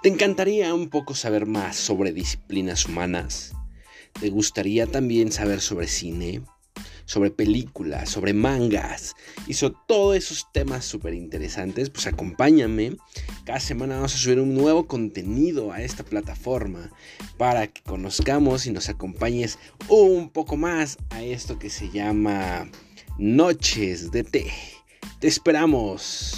¿Te encantaría un poco saber más sobre disciplinas humanas? ¿Te gustaría también saber sobre cine? sobre películas, sobre mangas y sobre todos esos temas súper interesantes, pues acompáñame. Cada semana vamos a subir un nuevo contenido a esta plataforma para que conozcamos y nos acompañes un poco más a esto que se llama Noches de Té. Te esperamos.